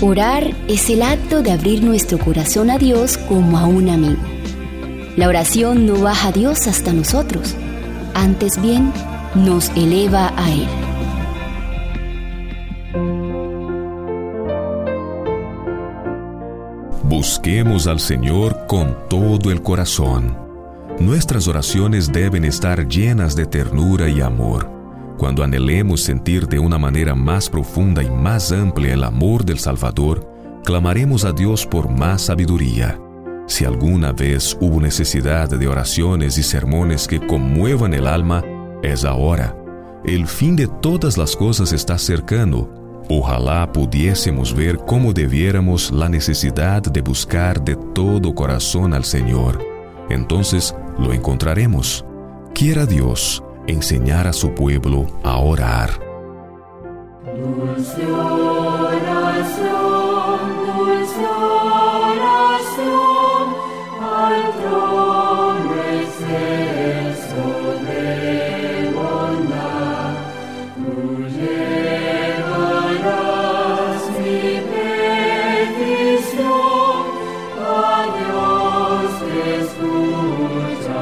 Orar es el acto de abrir nuestro corazón a Dios como a un amigo. La oración no baja a Dios hasta nosotros, antes bien nos eleva a Él. Busquemos al Señor con todo el corazón. Nuestras oraciones deben estar llenas de ternura y amor cuando anhelemos sentir de una manera más profunda y más amplia el amor del Salvador, clamaremos a Dios por más sabiduría. Si alguna vez hubo necesidad de oraciones y sermones que conmuevan el alma, es ahora. El fin de todas las cosas está cercano. Ojalá pudiésemos ver cómo debiéramos la necesidad de buscar de todo corazón al Señor. Entonces lo encontraremos. Quiera Dios enseñar a su pueblo a orar. Dulce oración, dulce oración, al trono excelso de bondad, tú llevarás mi petición, a Dios escucha.